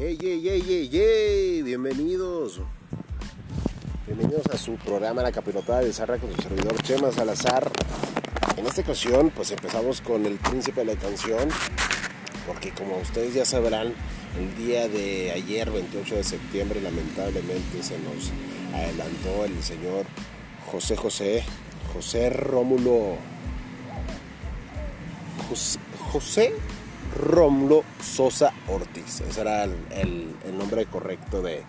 Hey, hey, hey, hey, hey, bienvenidos. Bienvenidos a su programa La Capirotada de Zarra con su servidor Chema Salazar. En esta ocasión, pues empezamos con el príncipe de la canción, porque como ustedes ya sabrán, el día de ayer, 28 de septiembre, lamentablemente se nos adelantó el señor José José, José Rómulo, José, José Rómulo Sosa Ortiz. Ese era el, nombre correcto de,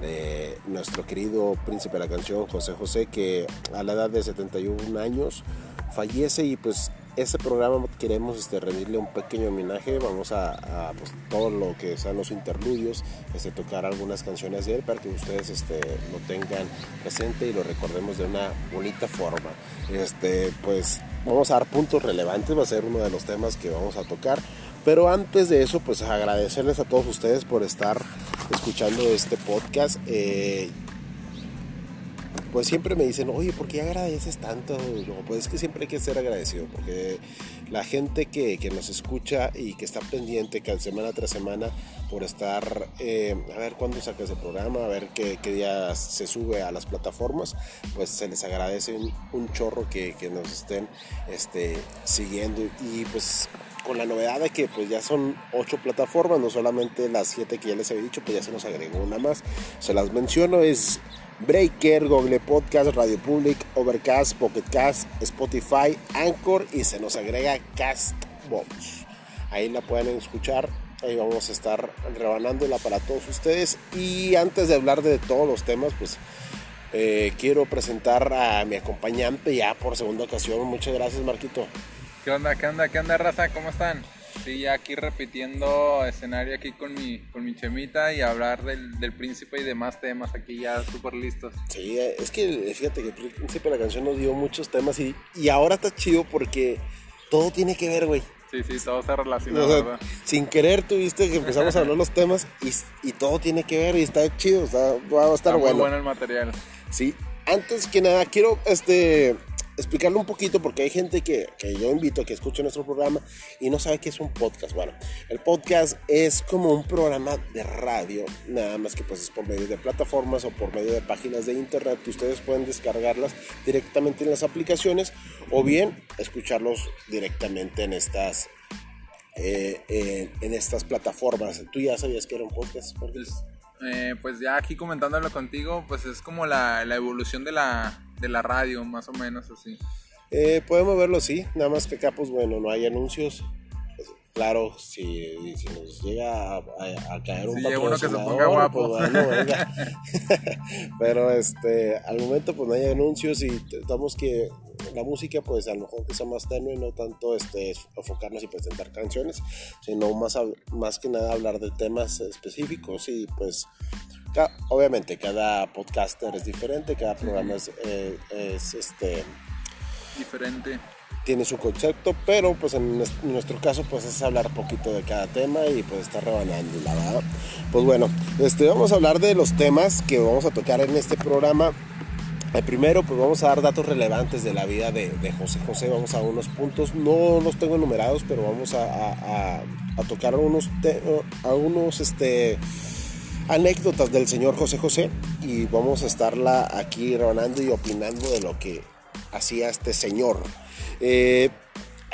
de nuestro querido príncipe de la canción, José José, que a la edad de 71 años fallece y pues este programa queremos este, rendirle un pequeño homenaje. Vamos a, a, pues, todo lo que sean los interludios, este, tocar algunas canciones de él para que ustedes este, lo tengan presente y lo recordemos de una bonita forma. Este, pues vamos a dar puntos relevantes, va a ser uno de los temas que vamos a tocar. Pero antes de eso, pues agradecerles a todos ustedes por estar escuchando este podcast. Eh, pues siempre me dicen, oye, ¿por qué agradeces tanto? Pues es que siempre hay que ser agradecido, porque la gente que, que nos escucha y que está pendiente cada semana tras semana por estar, eh, a ver cuándo saca ese programa, a ver qué, qué día se sube a las plataformas, pues se les agradece un, un chorro que, que nos estén este, siguiendo y pues con la novedad de que pues ya son ocho plataformas, no solamente las siete que ya les había dicho, pues ya se nos agregó una más. Se las menciono, es Breaker, Google Podcast, Radio Public, Overcast, Pocket Cast, Spotify, Anchor y se nos agrega Castbox. Ahí la pueden escuchar, ahí vamos a estar rebanándola para todos ustedes. Y antes de hablar de todos los temas, pues eh, quiero presentar a mi acompañante ya por segunda ocasión. Muchas gracias, Marquito. ¿Qué onda, qué onda, qué onda, raza? ¿Cómo están? Sí, ya aquí repitiendo escenario aquí con mi, con mi chemita y hablar del, del príncipe y demás temas aquí ya súper listos. Sí, es que fíjate que al principio la canción nos dio muchos temas y, y ahora está chido porque todo tiene que ver, güey. Sí, sí, todo se relaciona, O sea, ¿verdad? sin querer tuviste que empezamos a hablar los temas y, y todo tiene que ver y está chido, está, va a estar Está muy bueno. bueno el material. Sí, antes que nada quiero este, explicarle un poquito porque hay gente que, que yo invito a que escuche nuestro programa y no sabe qué es un podcast. Bueno, el podcast es como un programa de radio, nada más que pues es por medio de plataformas o por medio de páginas de internet ustedes pueden descargarlas directamente en las aplicaciones o bien escucharlos directamente en estas eh, en, estas plataformas. ¿Tú ya sabías que era un podcast? Pues, eh, pues ya aquí comentándolo contigo, pues es como la, la evolución de la, de la radio, más o menos así. Eh, podemos verlo así, nada más que acá, pues bueno, no hay anuncios. Claro, si, si nos llega a, a- a caer un Si patrocinador, pues bueno, venga. Pero este, al momento, pues no hay anuncios y tratamos que la música, pues a lo mejor que sea más tenue, no tanto este, enfocarnos y presentar canciones, sino más, más que nada hablar de temas específicos y pues. ca- Obviamente cada podcaster es diferente, cada programa es, eh, es este, Diferente. Tiene su concepto, pero pues en nues- en nuestro caso pues es hablar poquito de cada tema y pues estar rebanando la verdad. Pues bueno, este, vamos a hablar de los temas que vamos a tocar en este programa. El primero pues vamos a dar datos relevantes de la vida de, José José, vamos a unos puntos, no los tengo enumerados, pero vamos a, tocar algunos, te- este, anécdotas del señor José José y vamos a estarla aquí rebanando y opinando de lo que hacía este señor. Eh,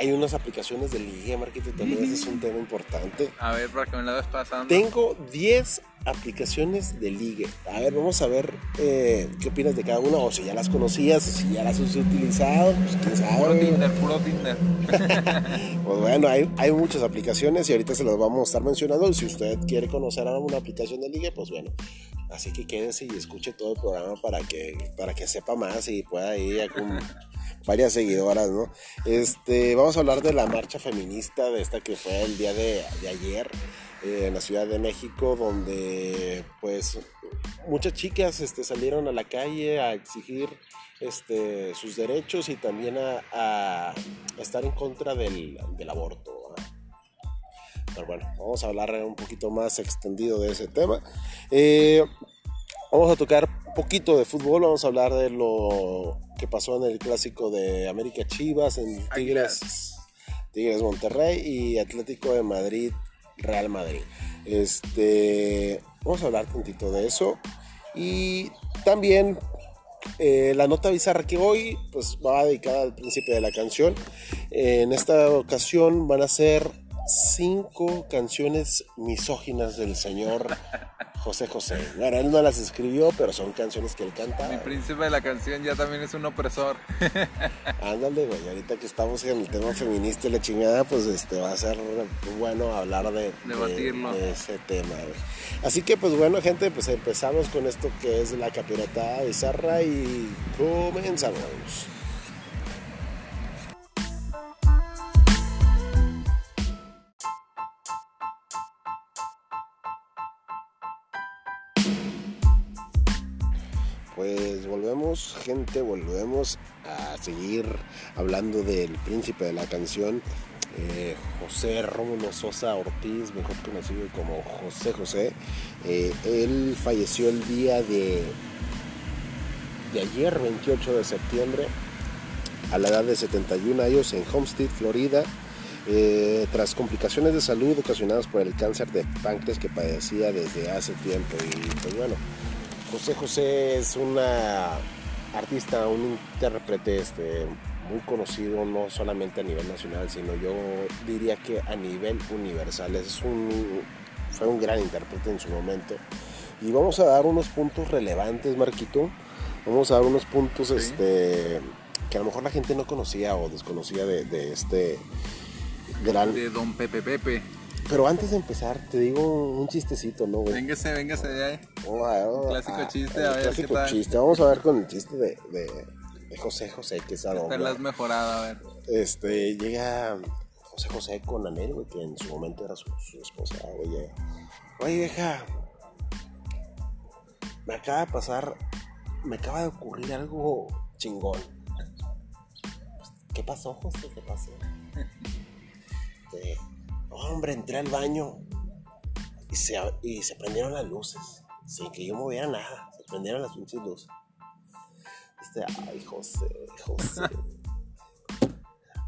hay unas aplicaciones de ligue, Marquito, también ese es un tema importante. A ver, para que me la des pasando. Tengo 10 aplicaciones de ligue. A ver, vamos a ver eh, qué opinas de cada una, o si ya las conocías, o si ya las has utilizado, pues quién Puro sabe. Tinder, puro Tinder. Pues bueno, hay, hay muchas aplicaciones y ahorita se las vamos a estar mencionando. Y si usted quiere conocer alguna aplicación de ligue, pues bueno. Así que quédese y escuche todo el programa para que, para que sepa más y pueda ir a con varias seguidoras, ¿no? Este, vamos a hablar de la marcha feminista, de esta que fue el día de, de ayer eh, en la Ciudad de México, donde pues muchas chicas este, salieron a la calle a exigir este, sus derechos y también a, a estar en contra del, del aborto. ¿verdad? Pero bueno, vamos a hablar un poquito más extendido de ese tema. Eh, vamos a tocar poquito de fútbol, vamos a hablar de lo que pasó en el clásico de América Chivas, en Tigres, Tigres Monterrey y Atlético de Madrid Real Madrid. Este, vamos a hablar un poquito de eso. Y también eh, la nota bizarra que hoy pues, va dedicada al príncipe de la canción. en esta ocasión van a ser cinco canciones misóginas del señor José José. Bueno, él no las escribió, pero son canciones que él canta. Mi príncipe de la canción ya también es un opresor. Ándale, güey, ahorita que estamos en el tema feminista y la chingada, pues este va a ser bueno hablar de, de, ese tema, güey. Así que pues bueno, gente, pues empezamos con esto que es la capirata bizarra y comenzamos. Pues volvemos, gente, volvemos a seguir hablando del príncipe de la canción, eh, José Rómulo Sosa Ortiz, mejor conocido como José José. Eh, él falleció el día de, de ayer, 28 de septiembre, a la edad de 71 años en Homestead, Florida. Eh, tras complicaciones de salud ocasionadas por el cáncer de páncreas que padecía desde hace tiempo y pues bueno, José José es una artista, un intérprete este, muy conocido, no solamente a nivel nacional, sino yo diría que a nivel universal. Es un, fue un gran intérprete en su momento. Y vamos a dar unos puntos relevantes, Marquito. Vamos a dar unos puntos este, que a lo mejor la gente no conocía o desconocía de, de este gran... De Don Pepe Pepe. Pero antes de empezar, te digo un chistecito, ¿no, güey? Véngase, véngase de ahí. clásico ah, chiste, a ver clásico chiste. Vamos a ver con el chiste de, de, José José, que es algo. Te lo has mejorado, a ver. Este, llega José José con Anel, güey, que en su momento era su, esposa, güey. Oye, vieja, me acaba de pasar, me acaba de ocurrir algo chingón. ¿Qué pasó, José? ¿Qué pasó? Este, hombre, entré al baño y se, y se prendieron las luces, sin que yo moviera nada. Se prendieron las pinches luces. Este, ay, José, José.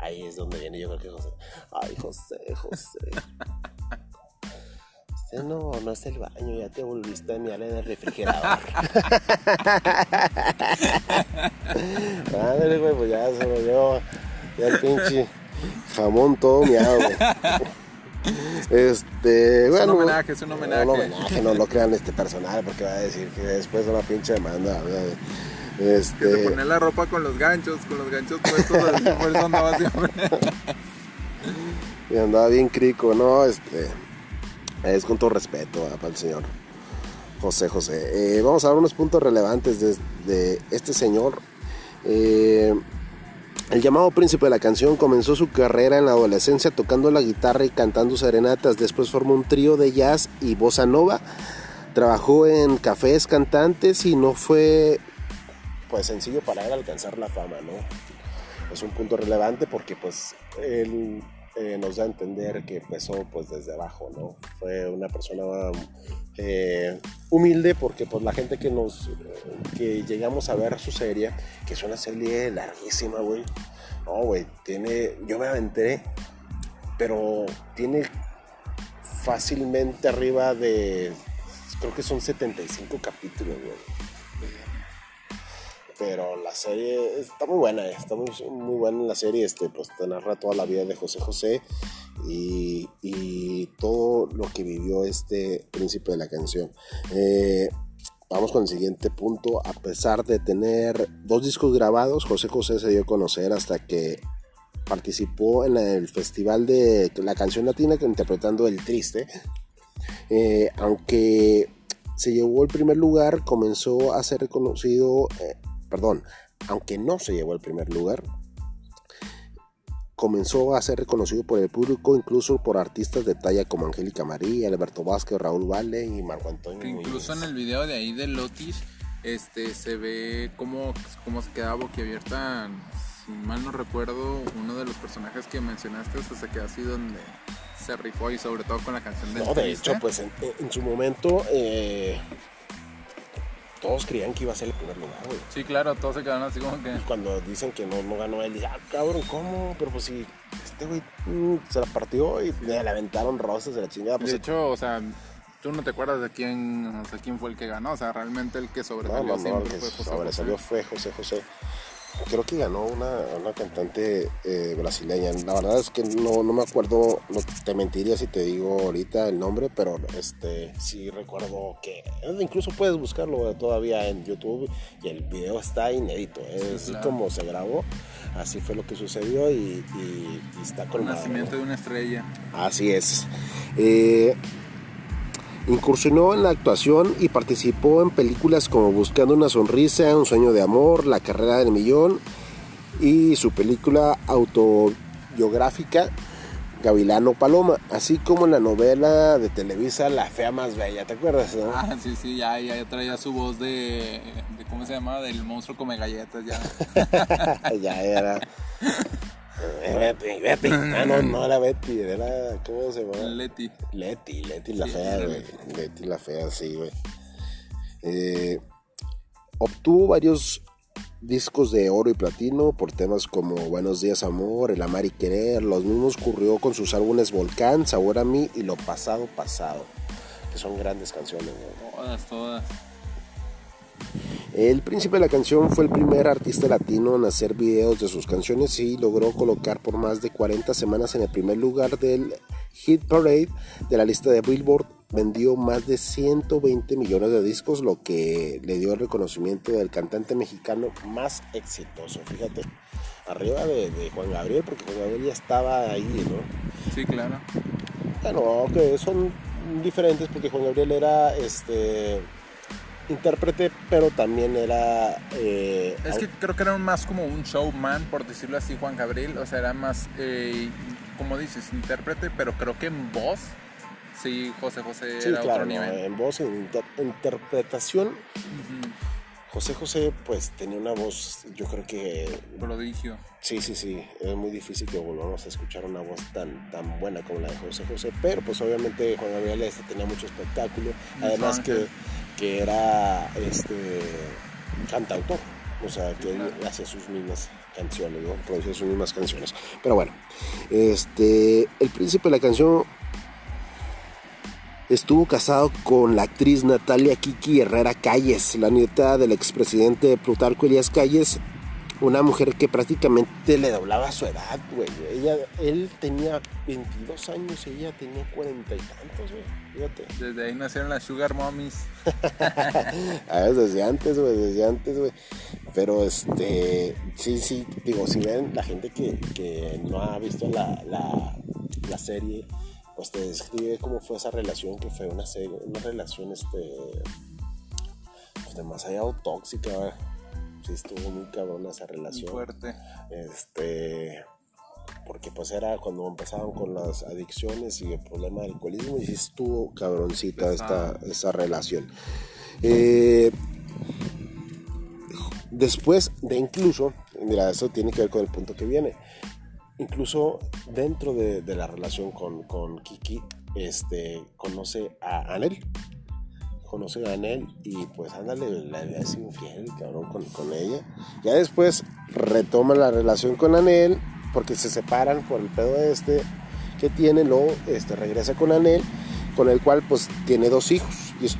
Ahí es donde viene yo creo que José. Ay, José, José. Este no, no es el baño, ya te volviste a mirar en el refrigerador. Ándale, güey, pues ya se me dio ya el pinche jamón todo miado, güey. Este, es un homenaje, es un homenaje. Un homenaje, no lo crean este personal porque va a decir que después de una pinche demanda. Este... Que se pone la ropa con los ganchos, con los ganchos puestos, por eso andaba siempre. y andaba bien crico, ¿no? Este, es con todo respeto para el señor José José. Eh, vamos a ver unos puntos relevantes de, de este señor. Eh, el llamado príncipe de la canción comenzó su carrera en la adolescencia tocando la guitarra y cantando serenatas. Después formó un trío de jazz y bossa nova. Trabajó en cafés cantantes y no fue pues sencillo para él alcanzar la fama, ¿no? Es un punto relevante porque pues él eh, nos da a entender que empezó pues desde abajo, ¿no? Fue una persona eh, humilde porque pues la gente que nos que llegamos a ver su serie, que es una serie larguísima, güey. No, güey, tiene yo me aventé, pero tiene fácilmente arriba de creo que son 75 capítulos, güey pero la serie está muy buena, eh, está muy, muy buena la serie, este, pues te narra toda la vida de José José y, todo lo que vivió este príncipe de la canción. Eh, vamos con el siguiente punto, a pesar de tener dos discos grabados, José José se dio a conocer hasta que participó en el festival de la canción latina interpretando El Triste, eh, aunque se llevó el primer lugar, comenzó a ser reconocido perdón, aunque no se llevó el primer lugar, comenzó a ser reconocido por el público, incluso por artistas de talla como Angélica María, Alberto Vázquez, Raúl Valle y Marco Antonio. incluso en el video de ahí de Lotis, este, se ve cómo, cómo se queda boquiabierta, si mal no recuerdo, uno de los personajes que mencionaste, o sea, se queda así donde se rifó y sobre todo con la canción de... No, de hecho, pues en, su momento... Eh, todos creían que iba a ser el primer lugar, güey. Sí, claro, todos se quedaron así como que. Y cuando dicen que no, no ganó él, dije, ah, cabrón, ¿cómo? Pero pues sí, este güey mm, se la partió y le aventaron rosas de la chingada. Pues, de hecho, o sea, tú no te acuerdas de quién, o sea, quién fue el que ganó. O sea, realmente el que no, sobresalió no, no, siempre el que fue José sobresalió José. fue José José. Creo que ganó una, una cantante eh, brasileña. La verdad es que no, no me acuerdo, no te mentiría si te digo ahorita el nombre, pero este sí recuerdo que incluso puedes buscarlo todavía en YouTube y el video está inédito. Es claro. como se grabó, así fue lo que sucedió y, y- y está El colmado. nacimiento de una estrella. Así es. Eh, incursionó en la actuación y participó en películas como Buscando una sonrisa, Un sueño de amor, La carrera del millón y su película autobiográfica Gavilano Paloma, así como en la novela de Televisa La fea más bella, ¿te acuerdas? no? Ah, sí, sí, ya, ya traía su voz de, de ¿cómo se llama? Del monstruo come galletas, ya. ya era. Betty, Betty. Ah, no, no era Betty, era. ¿Cómo se llama? Leti. Leti, Leti la Sí, fea, güey. Leti. Leti la fea, sí, güey. Eh, obtuvo varios discos de oro y platino por temas como Buenos días amor, El amar y querer. Los mismos ocurrió con sus álbumes Volcán, Sabor a mí y Lo pasado pasado, que son grandes canciones. güey. Todas, todas. El príncipe de la canción fue el primer artista latino en hacer videos de sus canciones y logró colocar por más de 40 semanas en el primer lugar del Hit Parade de la lista de Billboard. Vendió más de 120 millones de discos, lo que le dio el reconocimiento del cantante mexicano más exitoso. Fíjate, arriba de, de Juan Gabriel, porque Juan Gabriel ya estaba ahí, ¿no? Sí, claro. Bueno, que son diferentes porque Juan Gabriel era este intérprete, pero también era eh, Es que creo que era más como un showman, por decirlo así, Juan Gabriel. O sea, era más, eh, como dices, intérprete, pero creo que en voz, sí, José José sí, era claro, otro ¿no? nivel. en voz, en inter- interpretación. José José pues tenía una voz, yo creo que Prodigio. sí, sí, sí, es muy difícil que volvamos a escuchar una voz tan, tan buena como la de José José, pero pues obviamente Juan Gabriel este tenía mucho espectáculo, además que. Que era este cantautor, o sea, que él hacía sus mismas canciones, ¿no? producía sus mismas canciones. Pero bueno, este, el príncipe de la canción estuvo casado con la actriz Natalia Kiki Herrera Calles, la nieta del expresidente Plutarco Elías Calles, una mujer que prácticamente le doblaba su edad, güey. Ella, él tenía 22 años, ella tenía cuarenta y tantos, güey. Fíjate. Desde ahí nacieron las Sugar Mommies. A ver, desde antes, güey, desde antes, güey. Pero este, sí, sí, digo, si ven la gente que, que no ha visto la, la, la serie, pues te describe cómo fue esa relación, que fue una serie, una relación, este, pues demasiado tóxica, güey. Sí, estuvo muy cabrón esa Muy relación. fuerte. Este, porque pues era cuando empezaban con las adicciones y el problema del alcoholismo y estuvo cabroncita esta, esta relación. Eh, después de incluso, mira, eso tiene que ver con el punto que viene. Incluso dentro de, de la relación con, con Kiki, este, conoce a Anel. Conoce a Anel y pues ándale, la le hace infiel, cabrón, con, con ella. Ya después retoma la relación con Anel porque se separan por el pedo este que tiene, luego este, regresa con Anel, con el cual pues tiene dos hijos. Y es-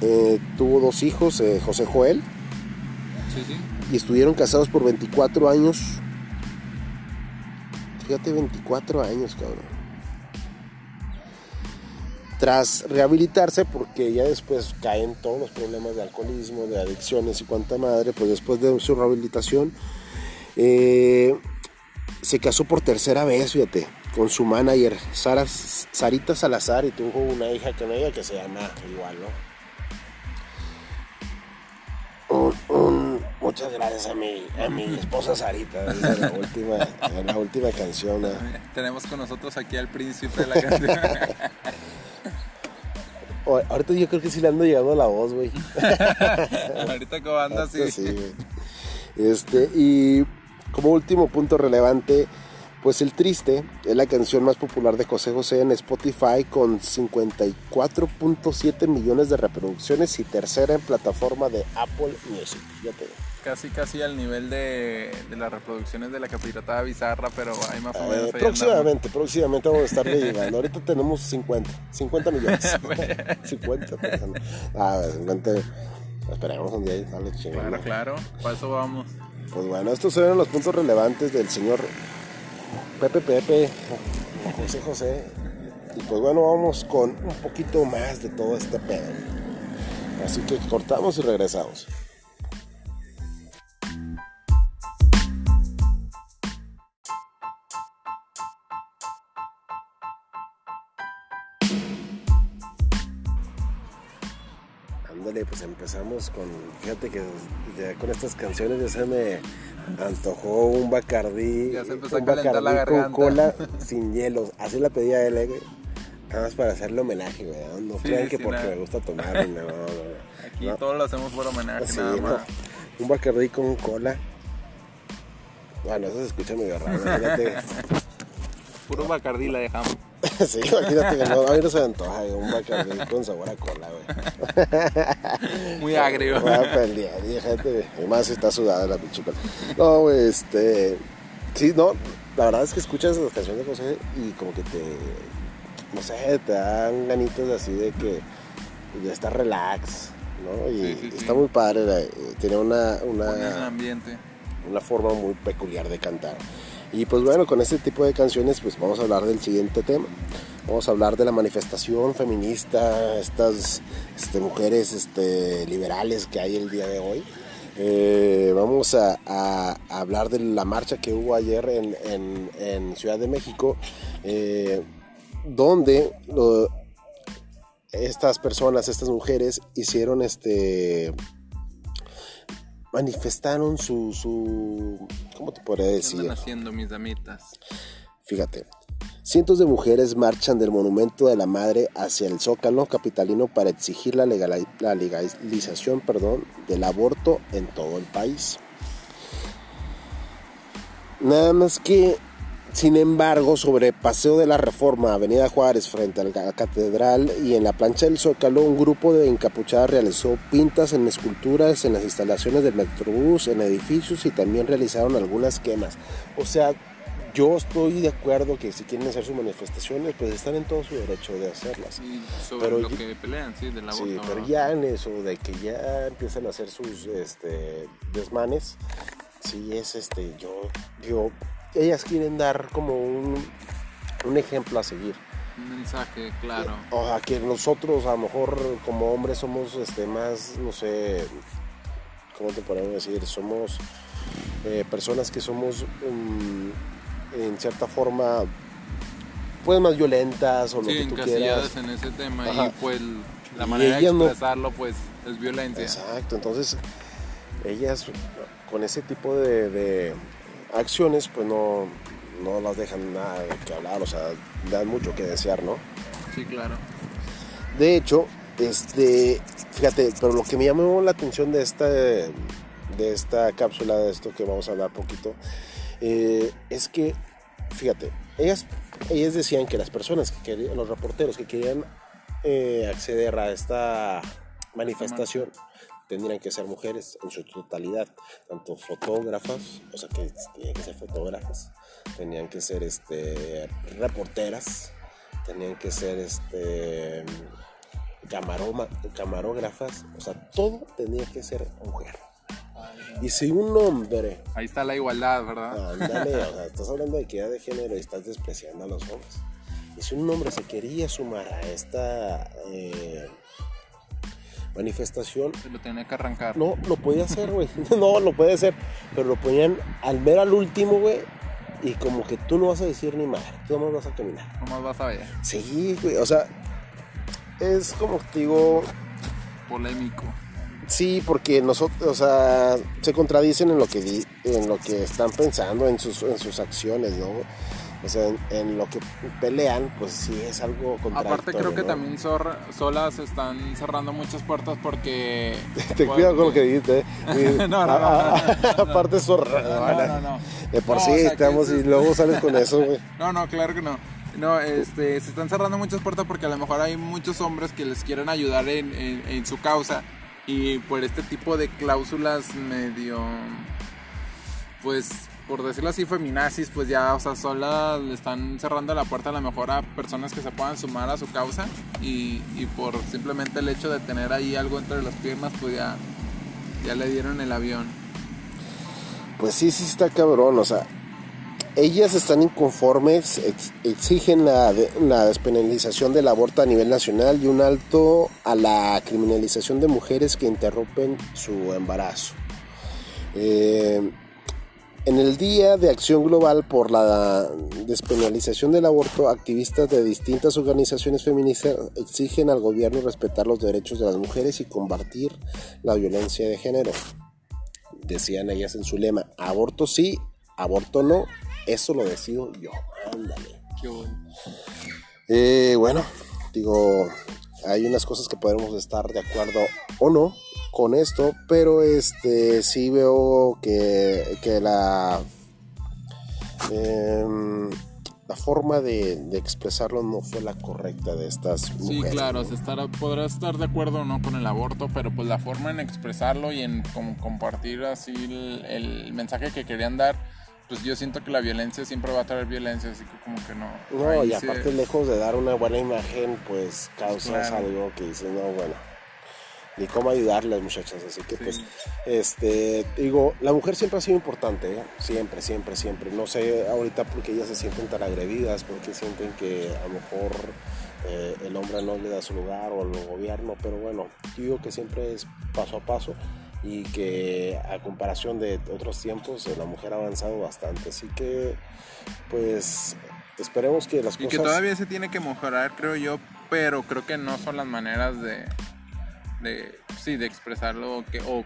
eh, tuvo dos hijos, eh, José Joel, Sí, sí. y estuvieron casados por 24 años. Fíjate, 24 años, cabrón. Tras rehabilitarse, porque ya después caen todos los problemas de alcoholismo, de adicciones y cuanta madre, pues después de su rehabilitación, eh, se casó por tercera vez, fíjate, con su manager, Sara, Sarita Salazar, y tuvo una hija con ella que se llama igual, ¿no? Un- un- muchas gracias a mi, a mi esposa Sarita, la última, la última canción. ¿no? Tenemos con nosotros aquí al príncipe de la canción. Ahorita yo creo que sí le ando llegando la voz, güey. Ahorita como anda así. Sí, güey. Este, y como último punto relevante, Pues El Triste es la canción más popular de José José en Spotify con 54.7 millones de reproducciones y tercera en plataforma de Apple Music. Fíjate. Casi, casi al nivel de, de las reproducciones de la capiratada bizarra, pero hay más o menos. Eh, próximamente, próximamente vamos a estarle llegando. Ahorita tenemos 50, 50 millones. 50 personas. Ah, 50. Esperemos un día y sale chingón. Claro, claro. Para eso vamos. Pues bueno, estos eran los puntos relevantes del señor Pepe Pepe, José José. Y pues bueno, vamos con un poquito más de todo este pedo. Así que cortamos y regresamos. Ándale, pues empezamos con, fíjate que ya con estas canciones ya se me antojó un bacardí, Ya se empezó un a calentar la Bacardí con cola sin hielos. Así la pedía él, eh, güey. Nada más para hacerle homenaje, güey. No, Sí, crean que sí, porque nada. me gusta tomar, no, no, no. Aquí No. todo lo hacemos por homenaje, Sí, nada más. Un bacardí con cola. Bueno, eso se escucha medio raro, imagínate. Puro Bacardí la dejamos. sí, imagínate que no, a mí no se me antoja, güey, un bacardí con sabor a cola, güey. Muy agrio. Voy a pelear, y gente, y más si está sudada la pinche cola. No, este. Sí, no, la verdad es que escuchas las canciones de José y como que te. No sé, te dan ganitas así de que. de estar relax, ¿no? Y Sí, sí, sí. está muy padre, la- tiene una. Una ambiente. una forma muy peculiar de cantar. Y pues bueno, con este tipo de canciones pues vamos a hablar del siguiente tema. Vamos a hablar de la manifestación feminista, estas este, mujeres este, liberales que hay el día de hoy. Eh, vamos a, a- a hablar de la marcha que hubo ayer en, en- en Ciudad de México, eh, donde lo- estas personas, estas mujeres hicieron este manifestaron su, su ¿cómo te podría ¿Qué decir? andan haciendo mis damitas? Fíjate, cientos de mujeres marchan del Monumento de la Madre hacia el Zócalo capitalino para exigir la, legalización perdón, del aborto en todo el país. Nada más que, sin embargo, sobre Paseo de la Reforma, Avenida Juárez, frente a la catedral y en la plancha del Zócalo, un grupo de encapuchadas realizó pintas en esculturas en las instalaciones del Metrobús, en edificios y también realizaron algunas quemas. O sea, yo estoy de acuerdo que si quieren hacer sus manifestaciones, pues están en todo su derecho de hacerlas. Sí, sobre Pero lo yo- que pelean, sí, del aborto. Sí, pero ¿verdad? ya en eso de que ya empiezan a hacer sus este, desmanes, sí es este, yo, yo, ellas quieren dar como un, un ejemplo a seguir. Un mensaje, claro. O sea, que nosotros a lo mejor como hombres somos este, más, no sé, ¿cómo te podemos decir? Somos eh, personas que somos mm, en cierta forma, pues más violentas o lo Sí, que tú quieras. en ese tema Ajá. y pues la manera de no- expresarlo pues es violencia. Exacto, entonces ellas con ese tipo de, de acciones pues no, no las dejan nada que hablar, o sea, dan mucho que desear, ¿no? Sí, claro. De hecho, este, fíjate, pero lo que me llamó la atención de esta, de esta cápsula, de esto que vamos a hablar poquito, eh, es que, fíjate, ellas, ellas decían que las personas que querían, los reporteros que querían eh, acceder a esta manifestación tendrían que ser mujeres en su totalidad, tanto fotógrafas, o sea que tenían que ser fotógrafas, tenían que ser este, reporteras, tenían que ser este, camarógrafas, o sea, todo tenía que ser mujer. Y si un hombre, Ahí está la igualdad, ¿verdad? ándale, o sea, estás hablando de equidad de género y estás despreciando a los hombres. Y si un hombre se quería sumar a esta eh, manifestación, Se lo tenía que arrancar. no, lo podía hacer, güey. No, lo puede hacer. Pero lo ponían al ver al último, güey. Y como que tú no vas a decir ni madre, tú nomás vas a caminar. Nomás vas a ver. Sí, güey. O sea, es como te digo, Polémico. Sí, porque nosotros, o sea, se contradicen en lo que di- en lo que están pensando, en sus, en sus acciones, ¿no? o sea, en, lo que pelean, pues sí es algo contradictorio. Aparte creo que también solas están cerrando muchas puertas porque... Te cuidado con lo que dijiste. ¿eh? no, no, no, Aparte zorra. No, no, no. De por sí estamos y luego sales con eso, güey. No, no, claro que no. No, este, se están cerrando muchas puertas porque a lo mejor hay muchos hombres que les quieren ayudar en, en su causa y por este tipo de cláusulas medio pues por decirlo así, feminazis, pues ya, o sea, sola le están cerrando la puerta a lo mejor a personas que se puedan sumar a su causa y, por simplemente el hecho de tener ahí algo entre las piernas, pues ya, ya le dieron el avión. Pues sí, sí está cabrón, o sea, ellas están inconformes, exigen la, despenalización del aborto a nivel nacional y un alto a la criminalización de mujeres que interrumpen su embarazo. Eh, en el Día de Acción Global por la Despenalización del Aborto, activistas de distintas organizaciones feministas exigen al gobierno respetar los derechos de las mujeres y combatir la violencia de género. Decían ellas en su lema, aborto sí, aborto no, eso lo decido yo. Ándale. Qué bueno. Eh, bueno, digo, hay unas cosas que podemos estar de acuerdo o no, con esto, pero este sí veo que, que la, em, la forma de, expresarlo no fue la correcta de estas mujeres. Sí, claro, se podrá estar de acuerdo o no con el aborto, pero pues la forma en expresarlo y en compartir así el, mensaje que querían dar pues yo siento que la violencia siempre va a traer violencia, así que como que no. No, y aparte lejos de dar una buena imagen, pues causas algo que dice, no, bueno, ni cómo ayudarle las muchachas. Así que, pues, este, digo, la mujer siempre ha sido importante, ¿eh? siempre, siempre, siempre. No sé ahorita porque ellas se sienten tan agredidas, porque sienten que a lo mejor eh, el hombre no le da su lugar o el gobierno, pero bueno, digo que siempre es paso a paso y que a comparación de otros tiempos la mujer ha avanzado bastante. Así que, pues, esperemos que las cosas... Y que todavía se tiene que mejorar, creo yo, pero creo que no son las maneras de de, sí, de expresarlo o, que, o,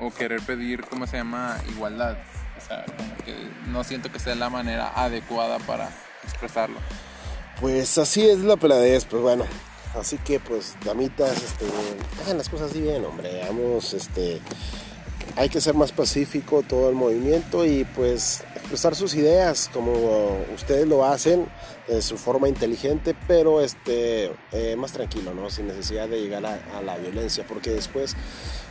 o, querer pedir, ¿cómo se llama? Igualdad. O sea, como que no siento que sea la manera adecuada para expresarlo. Pues así es la peladez, pues bueno. Así que pues, damitas, este, hagan las cosas así bien, hombre. Vamos, este, hay que ser más pacífico todo el movimiento y pues expresar sus ideas como ustedes lo hacen de su forma inteligente pero este eh, más tranquilo no sin necesidad de llegar a, la violencia porque después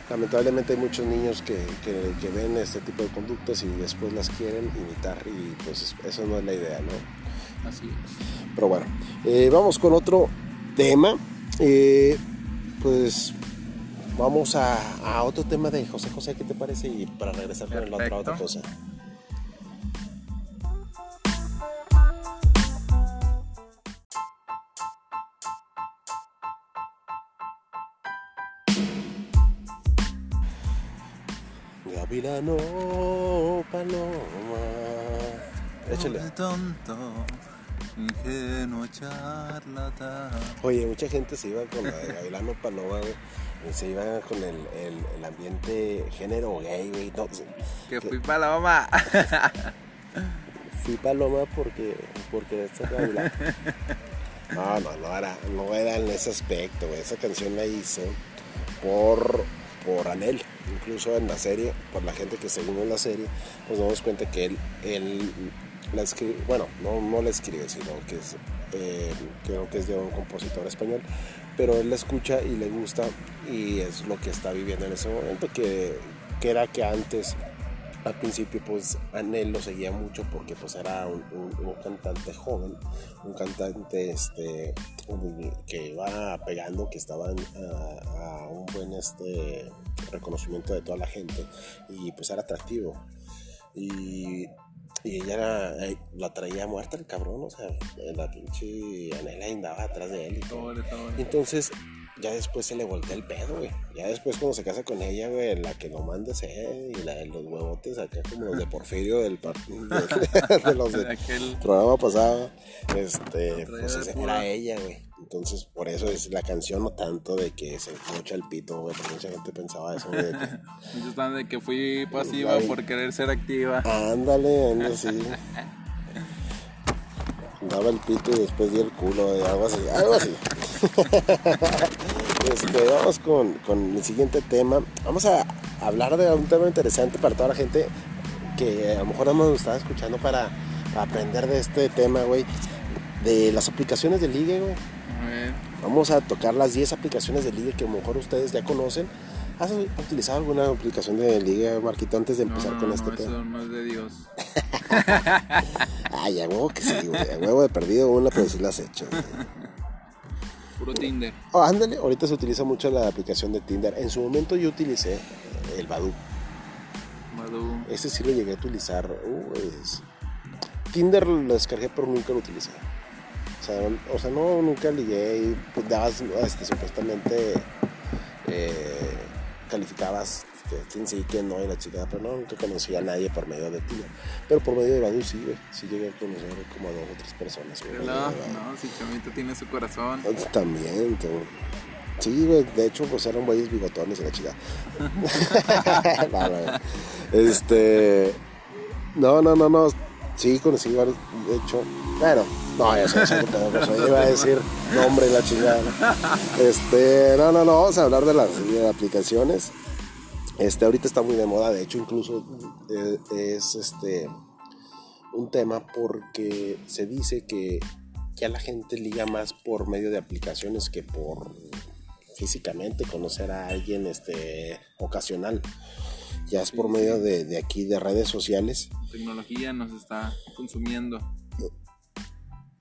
lamentablemente hay muchos niños que, que, ven este tipo de conductas y después las quieren imitar y pues eso no es la idea no así es. Pero bueno eh, vamos con otro tema eh, pues Vamos a, otro tema de José José, ¿qué te parece? Y para regresar con la otra, otra cosa. Gavilano Paloma. Échale. Oye, mucha gente se iba con la de Gavilano Paloma, se iba con el, el, ambiente género gay, güey. que, fui paloma. fui paloma porque, porque esta No, no, no era, no era en ese aspecto, güey. Esa canción la hizo por, por Anel. Incluso en la serie, por la gente que seguimos la serie, nos damos cuenta que él, él la escribe, bueno, no, no la escribe, sino que es, eh, creo que es de un compositor español, pero él la escucha y le gusta y es lo que está viviendo en ese momento, que, que era que antes al principio pues Anel lo seguía mucho porque pues era un, cantante joven, un cantante este, que iba pegando, que estaba a, a, un buen este, reconocimiento de toda la gente y pues era atractivo. Y y ella eh, la traía muerta el cabrón, o sea, la pinche Anela andaba atrás de él y todo. Y entonces, ya después se le voltea el pedo, güey. Ya después cuando se casa con ella, güey, la que no manda ser y la de los huevotes acá como los de Porfirio del partido de, los del programa pasado, este, pues era ella, güey. Entonces, por eso es la canción, no tanto de que se mocha el pito, güey, porque mucha gente pensaba eso, güey. Muchos están de que fui pasiva por querer ser activa. Ándale, ándale, sí. daba el pito y después di el culo, algo así, algo así. este, vamos con, con, el siguiente tema. Vamos a hablar de un tema interesante para toda la gente que a lo mejor hemos estado escuchando para, aprender de este tema, güey. De las aplicaciones de ligue, güey. Vamos a tocar las 10 aplicaciones de ligue que a lo mejor ustedes ya conocen. ¿Has utilizado alguna aplicación de ligue, Marquito, antes de empezar con este tema? No, no es de Dios. Ay, a huevo que sí, güey. A huevo de perdido una, pero sí la has hecho. Puro Tinder. Oh, ándale, ahorita se utiliza mucho la aplicación de Tinder. En su momento yo utilicé el Badu. Badu. Este sí lo llegué a utilizar. Uh, Tinder lo descargué, pero nunca lo utilicé. O sea, o sea no, nunca ligué y pues dabas este, supuestamente eh, calificabas quién sí, quién no, y la chica, pero no, nunca conocí a nadie por medio de Tinder. Pero por medio de Badu sí, güey, sí llegué a conocer como a dos o tres personas. no, no, si Chamito tiene su corazón. También, Sí, güey, de hecho, pues eran güeyes bigotones y la chica. Este. No, no, no, no. Sí, conocí varios. De hecho, bueno, no, ya sé, ya sé, yo iba a decir nombre y la chingada. Este, no, no, no, vamos a hablar de las aplicaciones. Este, ahorita está muy de moda, de hecho, incluso eh, es este un tema porque se dice que ya la gente liga más por medio de aplicaciones que por físicamente conocer a alguien este ocasional ya es por medio de, de, aquí de redes sociales la tecnología nos está consumiendo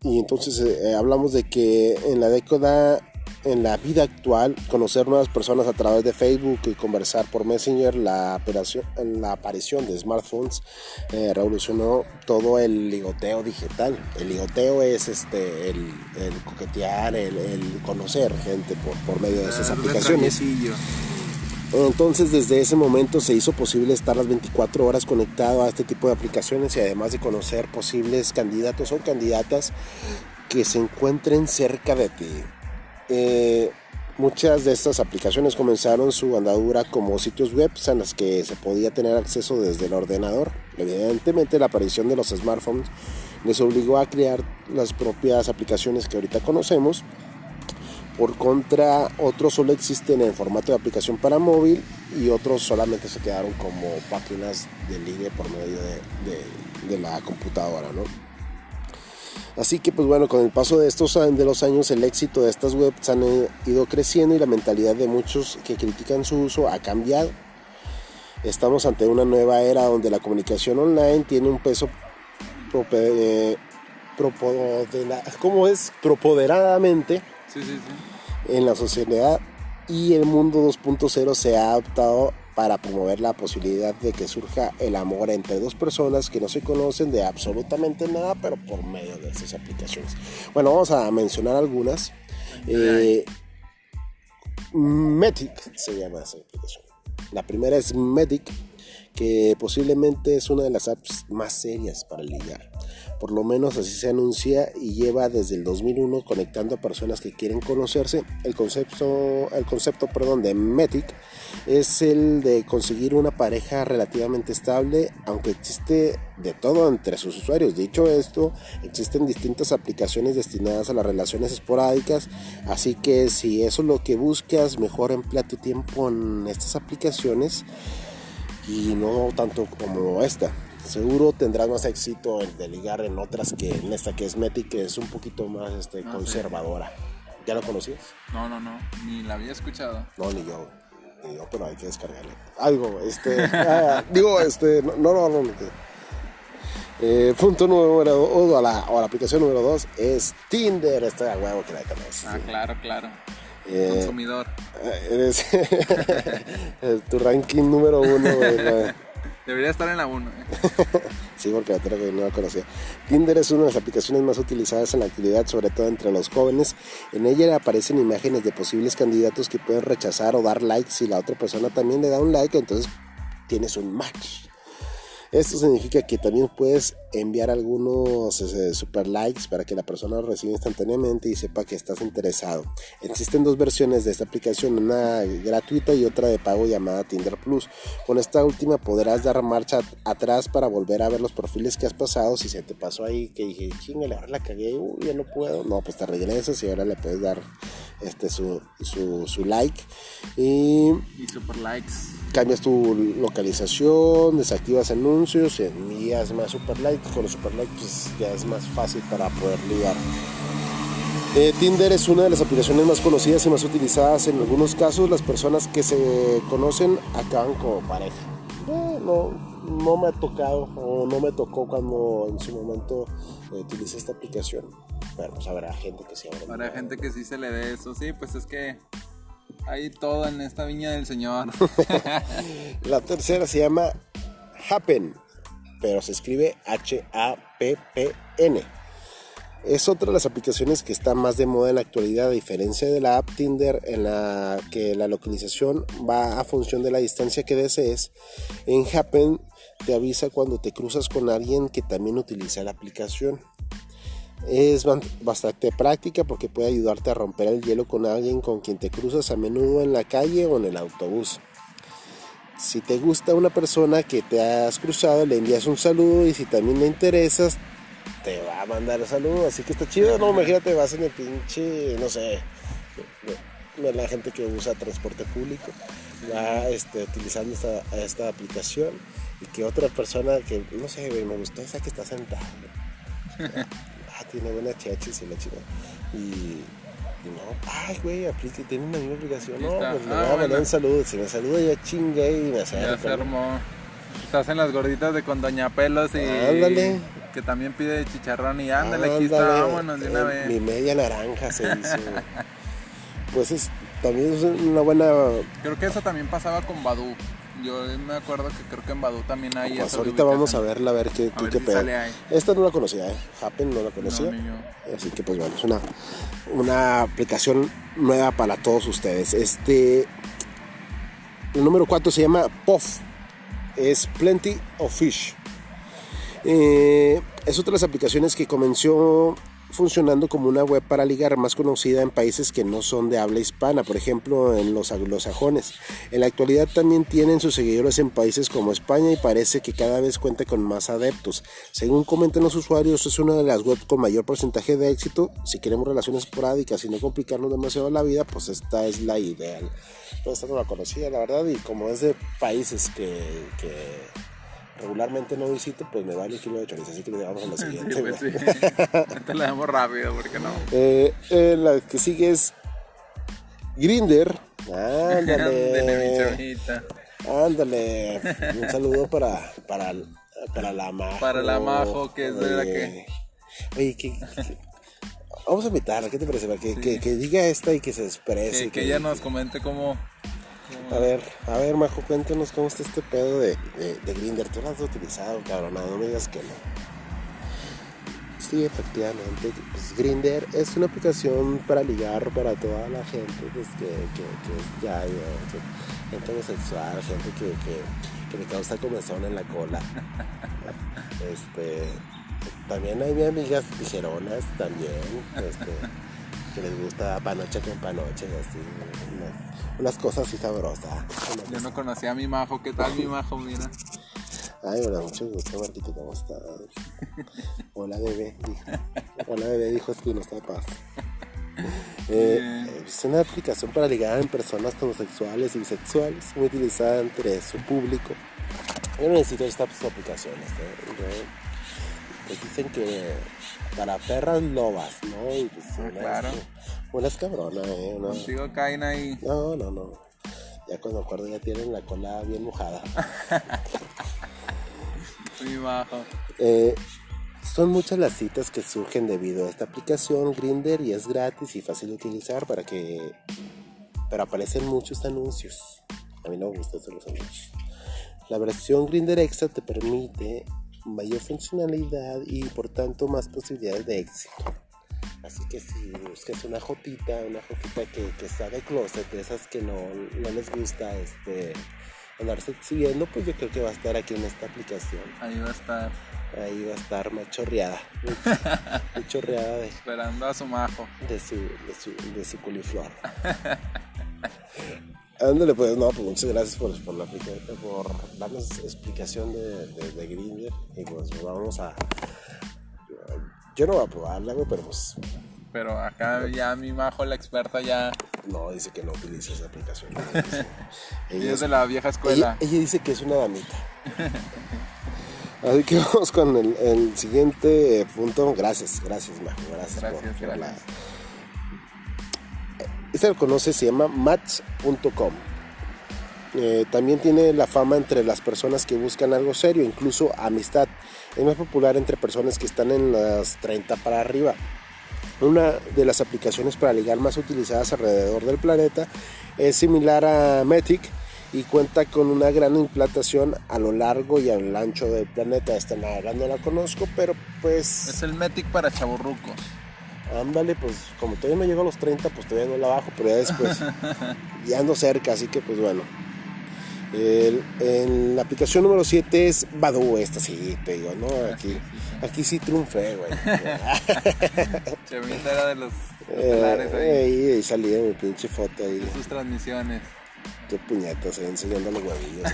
y entonces eh, hablamos de que en la década en la vida actual, conocer nuevas personas a través de Facebook y conversar por Messenger, la, operación, la aparición de smartphones eh, revolucionó todo el ligoteo digital. El ligoteo es este, el, coquetear, el, conocer gente por, por medio de esas aplicaciones. Entonces desde ese momento se hizo posible estar las 24 horas conectado a este tipo de aplicaciones y además de conocer posibles candidatos o candidatas que se encuentren cerca de ti. Eh, muchas de estas aplicaciones comenzaron su andadura como sitios web en los que se podía tener acceso desde el ordenador. Evidentemente la aparición de los smartphones les obligó a crear las propias aplicaciones que ahorita conocemos. Por contra, otros solo existen en formato de aplicación para móvil y otros solamente se quedaron como páginas de ligue por medio de, la computadora, ¿no? Así que pues bueno, con el paso de estos de los años el éxito de estas webs han eh, ido creciendo y la mentalidad de muchos que critican su uso ha cambiado. Estamos ante una nueva era donde la comunicación online tiene un peso eh, propoderadamente en la sociedad y el mundo 2.0 se ha adaptado para promover la posibilidad de que surja el amor entre dos personas que no se conocen de absolutamente nada, pero por medio de esas aplicaciones. Bueno, vamos a mencionar algunas. Eh, Medic se llama esa aplicación. La primera es Medic, que posiblemente es una de las apps más serias para ligar por lo menos así se anuncia y lleva desde el 2001 conectando a personas que quieren conocerse. El concepto, el concepto perdón, de Metic es el de conseguir una pareja relativamente estable, aunque existe de todo entre sus usuarios. Dicho esto, existen distintas aplicaciones destinadas a las relaciones esporádicas, así que si eso es lo que buscas, mejor emplea tu tiempo en estas aplicaciones y no tanto como esta seguro tendrás más éxito en de ligar en otras que en esta que es Meti, que es un poquito más este, conservadora. ¿Ya lo conocías? No, no, no, ni la había escuchado. No, ni yo, ni yo, pero hay que descargarle. Algo, este, ah, digo, este, no, no, no, no. Eh, punto número o la, o la aplicación número dos es Tinder. Está a huevo que la conoces. Ah, claro, claro. Eh, Consumidor. Eres tu ranking número uno. Debería estar en la 1. ¿eh? sí, porque la que no la conocía. Tinder es una de las aplicaciones más utilizadas en la actividad, sobre todo entre los jóvenes. En ella aparecen imágenes de posibles candidatos que pueden rechazar o dar like si la otra persona también le da un like, entonces tienes un match. Esto significa que también puedes enviar algunos este, super likes para que la persona lo reciba instantáneamente y sepa que estás interesado. Existen dos versiones de esta aplicación, una gratuita y otra de pago llamada Tinder Plus. Con esta última podrás dar marcha atrás para volver a ver los perfiles que has pasado. Si se te pasó ahí que dije, chingale, ahora la cagué, uy, ya no puedo. No, pues te regresas y ahora le puedes dar este su, su, like. Y, y super likes. cambias tu localización desactivas anuncios envías más super likes. Con los super likes pues ya es más fácil para poder ligar. Eh, Tinder es una de las aplicaciones más conocidas y más utilizadas en algunos casos. Las personas que se conocen acaban como pareja. Eh, no, no me ha tocado o no me tocó cuando en su momento eh, utilicé esta aplicación pero pues habrá gente que sí. Habrá gente que sí se le dé eso, sí, pues es que hay todo en esta viña del Señor. la tercera se llama Happen, pero se escribe H-A-P-P-N. Es otra de las aplicaciones que está más de moda en la actualidad, a diferencia de la app Tinder, en la que la localización va a función de la distancia que desees. En Happen te avisa cuando te cruzas con alguien que también utiliza la aplicación. Es bastante práctica porque puede ayudarte a romper el hielo con alguien con quien te cruzas a menudo en la calle o en el autobús. Si te gusta una persona que te has cruzado, le envías un saludo y si también le interesas, te va a mandar el saludo. Así que está chido, ¿no? Imagínate, vas en el pinche, no sé, la gente que usa transporte público, va este, utilizando esta, esta aplicación y que otra persona que, no sé, me gustó esa que está sentada tiene buena chachis y la chica. Y, no, ay, güey, aplique, tiene una misma obligación. No, pues me ah, va a mandar un saludo. Si me saluda, ya chingue y me acerco. Ya se armó. Estás en las gorditas de con Doña Pelos y. Ándale. Que también pide chicharrón y ándale, aquí está, vámonos de una vez. Mi media naranja se hizo. pues es, también es una buena. Creo que eso también pasaba con Badu. Yo me acuerdo que creo que en Badu también hay pues ahorita vamos a verla, a ver qué, qué, Esta no la conocía, ¿eh? Happen no la conocía. Así que pues bueno, es una, una aplicación nueva para todos ustedes. Este. El número 4 se llama POF. Es Plenty of Fish. Eh, es otra de las aplicaciones que comenzó funcionando como una web para ligar más conocida en países que no son de habla hispana, por ejemplo en los anglosajones. En la actualidad también tienen sus seguidores en países como España y parece que cada vez cuenta con más adeptos. Según comentan los usuarios, es una de las webs con mayor porcentaje de éxito. Si queremos relaciones esporádicas y no complicarnos demasiado la vida, pues esta es la ideal. esta no la conocía, la verdad, y como es de países que, que regularmente no visito, pues me vale el kilo de chorizo, así que le damos a la siguiente. Sí, pues sí. la damos rápido, porque no. Eh, eh, la que sigue es Grinder. Ándale. Ándale. Un saludo para, para, para la Majo. Para la Majo, que es de la que. Oye, que, vamos a invitarla, ¿qué te parece? Que, que, que, diga esta y que se exprese. que, que ella nos comente cómo a ver, a ver, Majo, cuéntanos cómo está este pedo de, de, Grinder. Tú lo has utilizado, cabrón, no me digas que no. Sí, efectivamente, pues Grinder es una aplicación para ligar para toda la gente pues, que, que, que ya, gente homosexual, gente que, que, que le causa comezón en la cola. este, también hay mis amigas tijeronas, también, este, que les gusta panoche con panoche, así, unas cosas así sabrosas. Yo no conocía a mi majo, ¿qué tal mi majo? Mira. Ay, hola, mucho gusto, Marquito, ¿cómo estás? Hola, bebé, dijo. Hola, bebé, dijo Espinosa de Paz. Eh, es una aplicación para ligar en personas homosexuales y bisexuales, muy utilizada entre su público. Yo no necesito estas aplicaciones. ¿eh? Pues dicen que para perras lobas, ¿no? Y pues, ah, claro. Unas cabronas, ¿eh? No. Contigo caen ahí. No, no, no. Ya cuando acuerdo ya tienen la cola bien mojada. Muy bajo. Eh, son muchas las citas que surgen debido a esta aplicación Grinder y es gratis y fácil de utilizar para que... Pero aparecen muchos anuncios. A mí no me gustan los anuncios. La versión Grinder Extra te permite mayor funcionalidad y por tanto más posibilidades de éxito. Así que si buscas una jotita, una jotita que, que está de closet, de esas que no, no les gusta este, andarse siguiendo, pues yo creo que va a estar aquí en esta aplicación. Ahí va a estar. Ahí va a estar machorreada. Machorreada de, Esperando a su majo. de su, de su, de su coliflor. Ándale, pues no, pues muchas gracias por, por, la, por darnos explicación de, de, de Grindr. Y pues vamos a. Yo no voy a probarla, güey, pero pues Pero acá ya mi majo, la experta, ya. no, dice que no utiliza esa aplicación. Ella, es de la vieja escuela. ella dice que es una damita. Así que vamos con el, el siguiente punto. Gracias, gracias, Majo. Gracias, por- Gracias, por, la, Este lo conoce, se llama match.com. Eh, también tiene la fama entre las personas que buscan algo serio, incluso amistad. Es más popular entre personas que están en las 30 para arriba. Una de las aplicaciones para ligar más utilizadas alrededor del planeta es similar a Metic y cuenta con una gran implantación a lo largo y a lo ancho del planeta. Esta nada no la conozco, pero pues... Es el Metic para chavorrucos. Ándale, pues como todavía no llego a los 30, pues todavía no la bajo, pero ya después ya ando cerca, así que pues bueno. El- en la aplicación número 7 es Badu, esta sí, te digo, ¿no? Aquí, aquí sí triunfé, güey. Chevita era de los estelares. Eh, ahí, ahí salí de mi pinche foto ahí. de sus transmisiones. Qué puñetas, ahí enseñando los huevillos.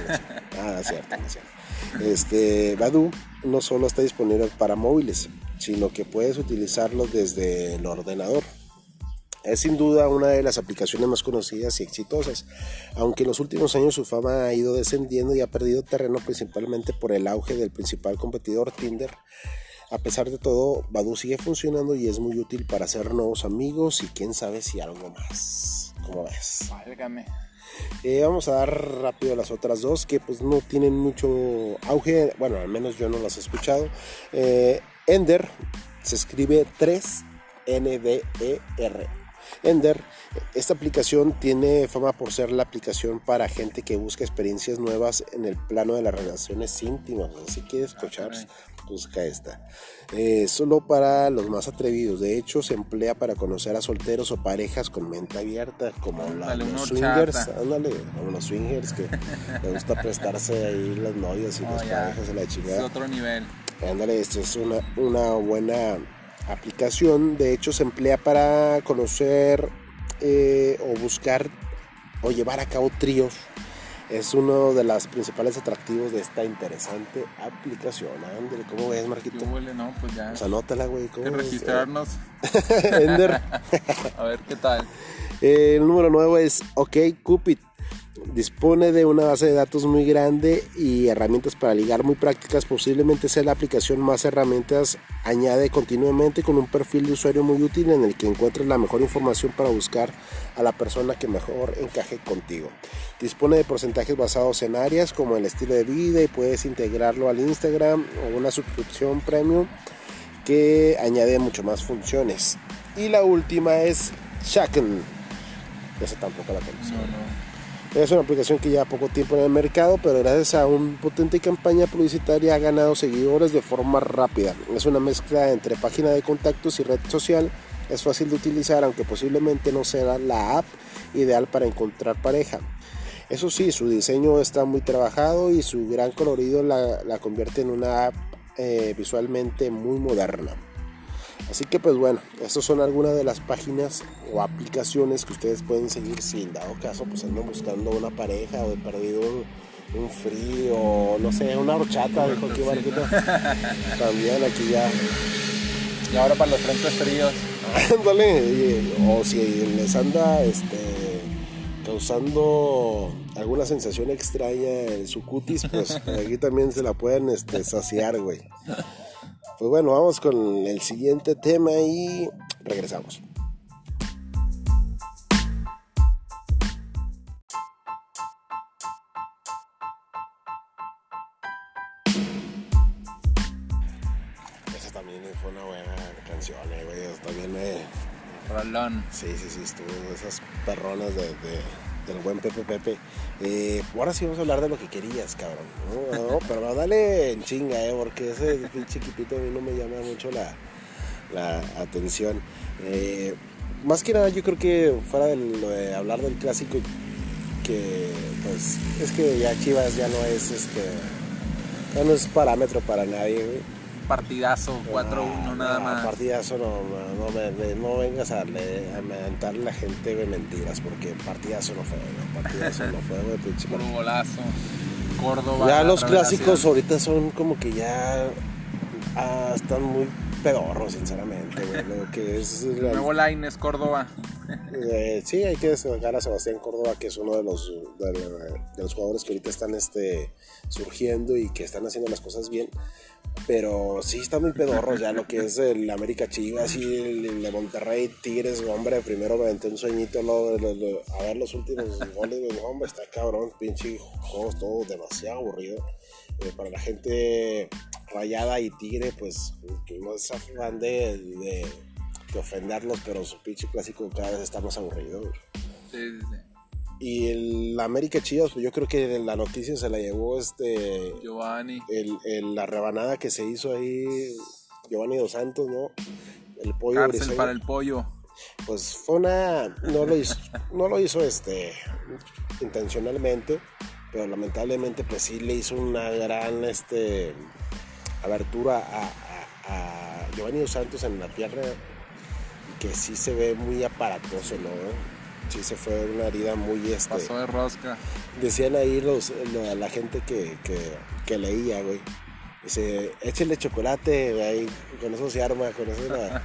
Ah, cierto, no es cierto. Este, Badu no solo está disponible para móviles, sino que puedes utilizarlo desde el ordenador. Es sin duda una de las aplicaciones más conocidas y exitosas, aunque en los últimos años su fama ha ido descendiendo y ha perdido terreno principalmente por el auge del principal competidor Tinder. A pesar de todo, Badu sigue funcionando y es muy útil para hacer nuevos amigos y quién sabe si algo más. ¿Cómo ves? Válgame. Eh, vamos a dar rápido las otras dos que pues no tienen mucho auge, bueno, al menos yo no las he escuchado. Eh, Ender se escribe 3NDER. Ender, esta aplicación tiene fama por ser la aplicación para gente que busca experiencias nuevas en el plano de las relaciones íntimas. Si quieres escuchar, caray. busca esta. Eh, solo para los más atrevidos. De hecho, se emplea para conocer a solteros o parejas con mente abierta, como la- los swingers. Ándale, como los swingers que les gusta prestarse ahí las novias y Oh, las ya. parejas de la Es chingada. otro nivel. Ándale, esta es una, una buena aplicación. De hecho, se emplea para conocer eh, o buscar o llevar a cabo tríos. Es uno de los principales atractivos de esta interesante aplicación. Ándale, ¿cómo ves, ¿Qué Marquito? huele? No, pues ya. Pues anótala, güey. ¿cómo que registrarnos. Ender. A ver qué tal. Eh, el número 9 es OK Cupid. Dispone de una base de datos muy grande y herramientas para ligar muy prácticas. Posiblemente sea la aplicación más herramientas. Añade continuamente con un perfil de usuario muy útil en el que encuentres la mejor información para buscar a la persona que mejor encaje contigo. Dispone de porcentajes basados en áreas como el estilo de vida y puedes integrarlo al Instagram o una suscripción premium que añade mucho más funciones. Y la última es Shaken. Esa tampoco la conozco. Es una aplicación que lleva poco tiempo en el mercado, pero gracias a una potente campaña publicitaria ha ganado seguidores de forma rápida. Es una mezcla entre página de contactos y red social. Es fácil de utilizar, aunque posiblemente no sea la app ideal para encontrar pareja. Eso sí, su diseño está muy trabajado y su gran colorido la, la convierte en una app eh, visualmente muy moderna. Así que pues bueno, estas son algunas de las páginas o aplicaciones que ustedes pueden seguir si en dado caso pues andan buscando una pareja o he perdido un, un frío no sé, una horchata, dijo aquí Marquito. También aquí ya. Y ahora para los frentes fríos. Ándale, o si les anda este causando alguna sensación extraña en su cutis, pues aquí también se la pueden este, saciar, güey. Pues bueno, vamos con el siguiente tema y regresamos. Esa también fue una buena canción, eh, güey. También me, Rolón. Sí, sí, sí, estuvo esas perronas de, de- del buen Pepe Pepe. Eh, ahora sí vamos a hablar de lo que querías, cabrón. No, no, pero dale en chinga, eh, porque ese pinche chiquitito a mí no me llama mucho la, la atención. Eh, más que nada, yo creo que fuera de lo de hablar del clásico, que pues es que ya Chivas ya no es este ya no es parámetro para nadie, güey. Partidazo, 4-1 nada más. Partidazo no, no, me- no vengas a, a a la gente de mentiras, porque partidazo no fue, no, partidazo no fue, güey, pinche Puro golazo. Córdoba. Ya los clásicos ahorita son como que ya ah, están muy pedorros, sinceramente, güey. Lo que es la- Nuevo Laines, Córdoba. eh, sí, hay que destacar a Sebastián Córdoba, que es uno de los, de, los jugadores que ahorita están este, surgiendo y que están haciendo las cosas bien. Pero sí está muy pedorro ya lo que es el América Chivas y el, el de Monterrey Tigres, hombre, primero me aventé un sueñito lo- lo- lo- a ver los últimos goles, hombre, está cabrón, pinche juegos todo demasiado aburrido. Eh, para la gente rayada y tigre, pues que no es afán de, de, de ofenderlos, pero su pinche clásico cada vez está más aburrido. Sí, sí, sí. Y el América Chivas, pues yo creo que la noticia se la llevó este Giovanni. el, el- la rebanada que se hizo ahí Giovanni Dos Santos, ¿no? El pollo Cárcel briseño. para el pollo. Pues fue una. No lo hizo, no lo hizo este, intencionalmente, pero lamentablemente, pues sí le hizo una gran este, abertura a, a- a Giovanni Dos Santos en la pierna, que sí se ve muy aparatoso, ¿no? Sí se fue una herida muy. Este, Pasó de rosca. Decían ahí los, lo- la gente que, que, que leía, güey. Dice, échale chocolate, ahí, con eso se arma, con eso la...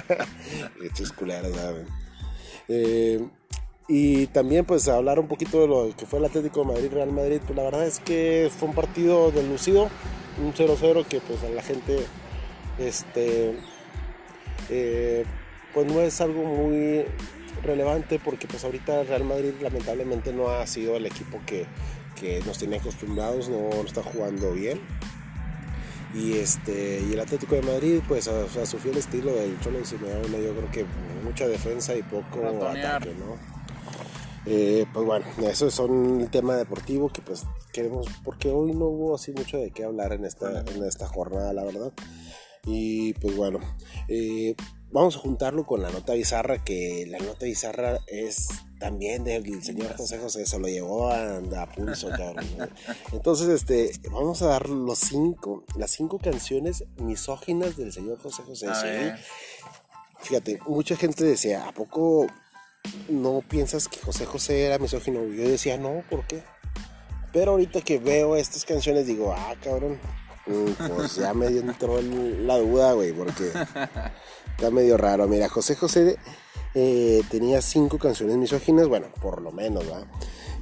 Hechos culeros, ¿saben? Eh, y también, pues, hablar un poquito de lo que fue el Atlético de Madrid, Real Madrid. Pues la verdad es que fue un partido delucido, un 0-0 que, pues, a la gente, este, eh, pues no es algo muy relevante porque pues ahorita Real Madrid lamentablemente no ha sido el equipo que, que nos tenía acostumbrados, no, no está jugando bien. Y este y el Atlético de Madrid, pues a, a su fiel estilo del Cholo Simeone, yo creo que mucha defensa y poco Ratonear. ataque, ¿no? Eh, pues bueno, eso son el tema deportivo que pues queremos, porque hoy no hubo así mucho de qué hablar en esta, en esta jornada, la verdad. Y pues bueno, eh, vamos a juntarlo con la nota bizarra, que la nota bizarra es también del señor José José, se lo llevó a, a pulso, cabrón. ¿no? Entonces, este, vamos a dar los cinco, las cinco canciones misóginas del señor José José. ¿sí? Fíjate, mucha gente decía, ¿a poco no piensas que José José era misógino? Yo decía, no, ¿por qué? Pero ahorita que veo estas canciones digo, ah, cabrón, mm, pues ya me entró la duda, güey, porque está medio raro. Mira, José José eh, tenía cinco canciones misóginas, bueno, por lo menos, ¿va?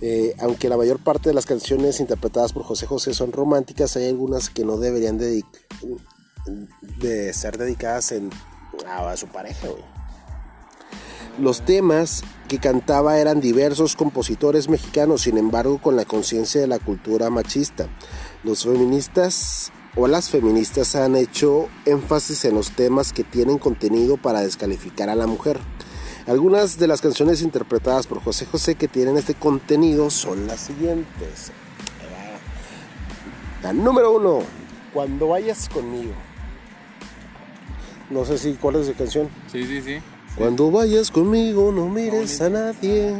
Eh, aunque la mayor parte de las canciones interpretadas por José José son románticas, hay algunas que no deberían dedic- de ser dedicadas en, a su pareja, güey. Los temas que cantaba eran diversos compositores mexicanos, sin embargo, con la conciencia de la cultura machista. Los feministas o las feministas han hecho énfasis en los temas que tienen contenido para descalificar a la mujer. Algunas de las canciones interpretadas por José José que tienen este contenido son las siguientes. La número uno, Cuando vayas conmigo. No sé si cuál es la canción. Sí, sí, sí. Cuando vayas conmigo no mires a nadie.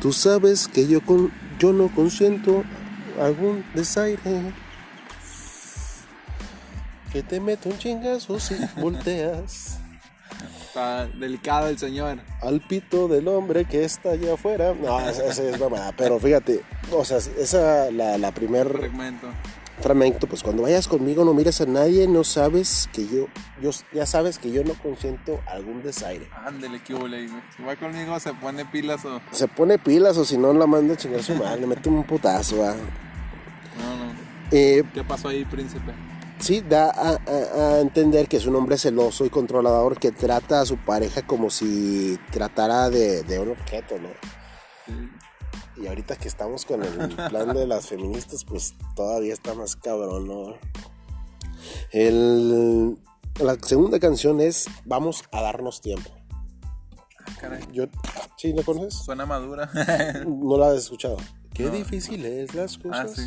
Tú sabes que yo con yo no consiento algún desaire. Que te meto un chingazo si volteas Está delicado el señor. al pito del hombre que está allá afuera. No, esa, esa es mamada. Pero fíjate, o sea, esa la, la primer Fragmento. Fragmento, pues cuando vayas conmigo no mires a nadie, no sabes que yo, yo ya sabes que yo no consiento algún desaire. Ándele, que hubo, le digo. Si va conmigo, se pone pilas o. Se pone pilas o si no la manda a chingar su madre, le mete un putazo, ¿va? No, no. Eh, ¿Qué pasó ahí, príncipe? sí, da a, a- a entender que es un hombre celoso y controlador que trata a su pareja como si tratara de, de un objeto, ¿no? Sí. Y ahorita que estamos con el plan de las feministas, pues todavía está más cabrón, ¿no? El, la segunda canción es Vamos a darnos tiempo. Ah, caray. Yo, ¿Sí la conoces? Suena madura. No la has escuchado. Qué No. difícil es las ah, cosas. sí.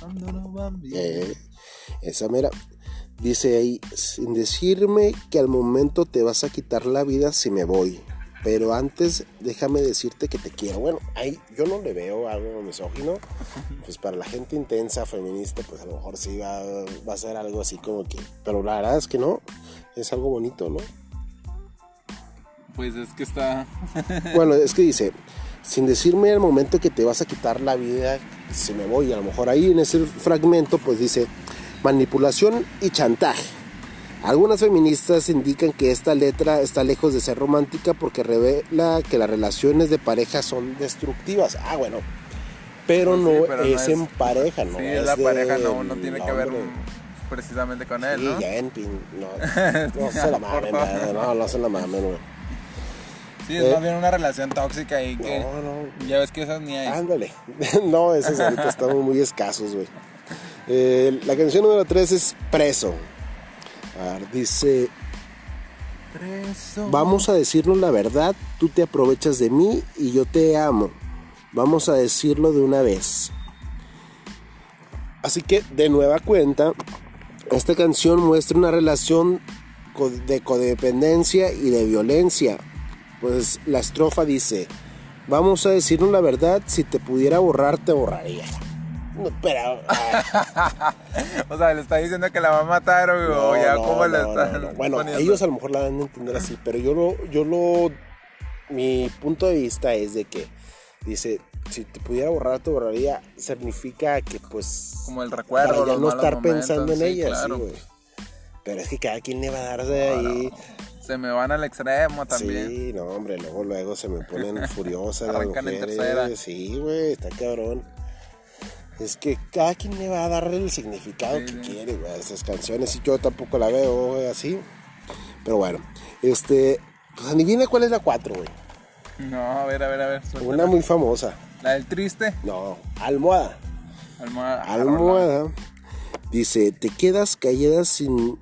Cuando no van bien. Eh, esa mera. Dice ahí, sin decirme que al momento te vas a quitar la vida si me voy. Pero antes déjame decirte que te quiero. Bueno, ahí yo no le veo algo misógino. Pues para la gente intensa, feminista, pues a lo mejor sí va, va a ser algo así como que... Pero la verdad es que no, es algo bonito, ¿no? Pues es que está... bueno, es que dice, sin decirme el momento que te vas a quitar la vida, se me voy. A lo mejor ahí en ese fragmento pues dice manipulación y chantaje. Algunas feministas indican que esta letra está lejos de ser romántica porque revela que las relaciones de pareja son destructivas. Ah, bueno. Pero, pues no, es en pareja, ¿no? Sí, es la pareja no, no tiene que ver precisamente con él, ¿no? Ya en pin, no, no se la mamen, no, no se la mamen, güey. Sí, es más bien una relación tóxica y que no, no. ya ves que esas ni hay. Ándale. no, esas ahorita están muy escasos, güey. Eh, la canción número 3 es Preso. Dice... Vamos a decirnos la verdad, tú te aprovechas de mí y yo te amo. Vamos a decirlo de una vez. Así que, de nueva cuenta, esta canción muestra una relación de codependencia y de violencia pues la estrofa dice, vamos a decirnos la verdad, si te pudiera borrar, te borraría. No, pero... o sea, le está diciendo que la va a matar o, ya cómo le está... Bueno, ellos a lo mejor la van a entender así, pero yo lo, yo lo... Mi punto de vista es de que dice, si te pudiera borrar, te borraría, significa que pues... Como el recuerdo, ya no estar pensando en ella, sí, güey. Pero es que cada quien le va a darse ahí se me van al extremo también. Sí, no, hombre, luego, luego se me ponen furiosas las mujeres. Sí, güey, está cabrón. Es que cada quien le va a dar el significado que quiere, güey, a esas canciones. Y yo tampoco la veo, güey, así. Pero bueno, este. Pues adivina cuál es la 4, güey. No, a ver, a ver, a ver. Una muy famosa. ¿La del triste? No, almohada. Almohada. Almohada. Dice, te quedas callada sin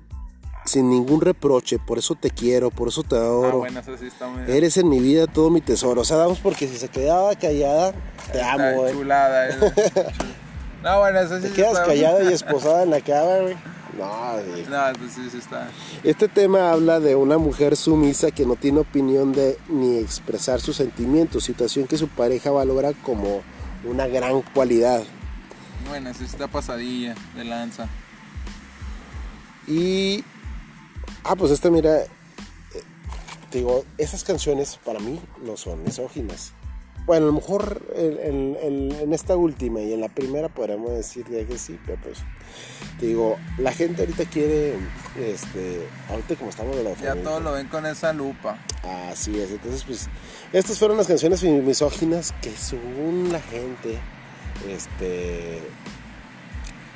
sin ningún reproche, por eso te quiero, por eso te adoro. Ah, bueno, eso sí está muy Eres en mi vida todo mi tesoro. O sea, damos porque si se quedaba callada, te amo, güey. Chulada, eh. No, bueno, eso sí Te quedas callada y esposada en la cama, güey. No, sí. No, eso sí, sí está. Este tema habla de una mujer sumisa que no tiene opinión de ni expresar sus sentimientos, situación que su pareja valora como una gran cualidad. Bueno, eso está pasadilla de lanza. Y Ah, pues esta, mira, eh, digo, esas canciones para mí no son misóginas. Bueno, a lo mejor en, esta última y en la primera podríamos decir que sí, pero pues, te digo, la gente ahorita quiere, este, ahorita como estamos de la Ya todo lo ven con esa lupa. Así es, entonces pues, estas fueron las canciones misóginas que según la gente, este,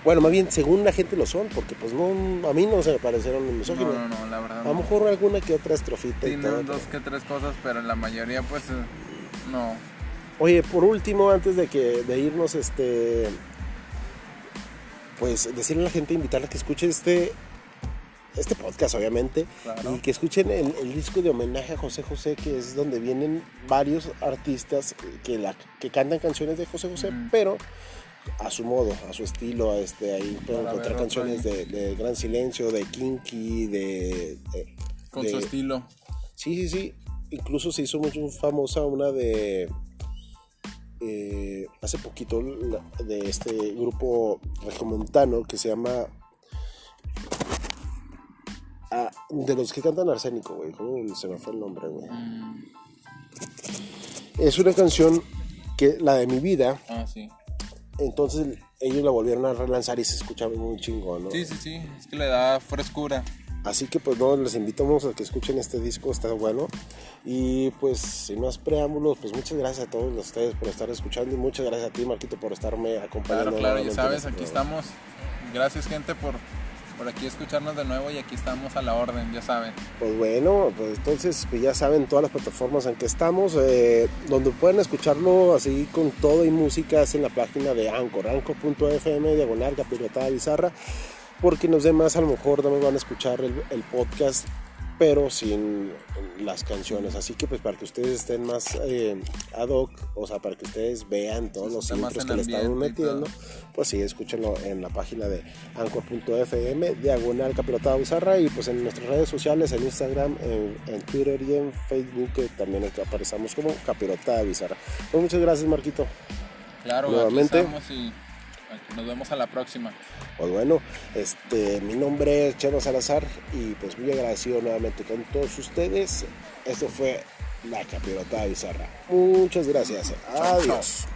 bueno, más bien, según la gente lo son, porque pues no, a mí no se me parecieron misóginos. No, no, no, la verdad. A lo mejor alguna que otra estrofita. Tienen dos que tres cosas, pero la mayoría pues eh, no. Oye, por último, antes de que de irnos, este, pues decirle a la gente, invitarla a que escuche este, este podcast, obviamente, y que escuchen el, disco de homenaje a José José, que es donde vienen varios artistas que, la, que cantan canciones de José José, pero a su modo, a su estilo. Este, ahí pueden encontrar canciones de, Gran Silencio, de Kinky, de. Con su estilo. Sí, sí, sí. Incluso se hizo mucho famosa una de. Eh, hace poquito de este grupo regiomontano que se llama. Ah, de los que cantan Arsénico, güey. ¿Cómo se me fue el nombre, güey? Mm. Es una canción que la de mi vida. Ah, sí entonces ellos la volvieron a relanzar y se escuchaba muy chingón, ¿no? Sí, sí, sí, es que le da frescura. Así que pues no, les invitamos a que escuchen este disco, está bueno. Y pues sin más preámbulos, pues muchas gracias a todos ustedes por estar escuchando y muchas gracias a ti Marquito por estarme acompañando. Claro, claro, ya sabes, aquí estamos. Gracias gente por por aquí escucharnos de nuevo y aquí estamos a la orden, ya saben. Pues bueno, pues entonces pues ya saben todas las plataformas en que estamos, eh, donde pueden escucharlo así con todo y música es en la página de Anchor, anchor.fm, diagonal, capirotada bizarra, porque los demás a lo mejor no me van a escuchar el, podcast pero sin las canciones. Así que pues para que ustedes estén más eh, ad hoc, o sea, para que ustedes vean todos los intros que le estamos metiendo, pues sí, escúchenlo en la página de anchor.fm, diagonal capirotada bizarra y pues en nuestras redes sociales, en Instagram, en, Twitter y en Facebook, que también aparecemos como capirotada bizarra. Pues muchas gracias, Marquito. Claro, nuevamente. y nos vemos a la próxima. Pues bueno, este, mi nombre es Chema Salazar y pues muy agradecido nuevamente con todos ustedes. Esto fue La Capirotada Bizarra. Muchas gracias. Adiós.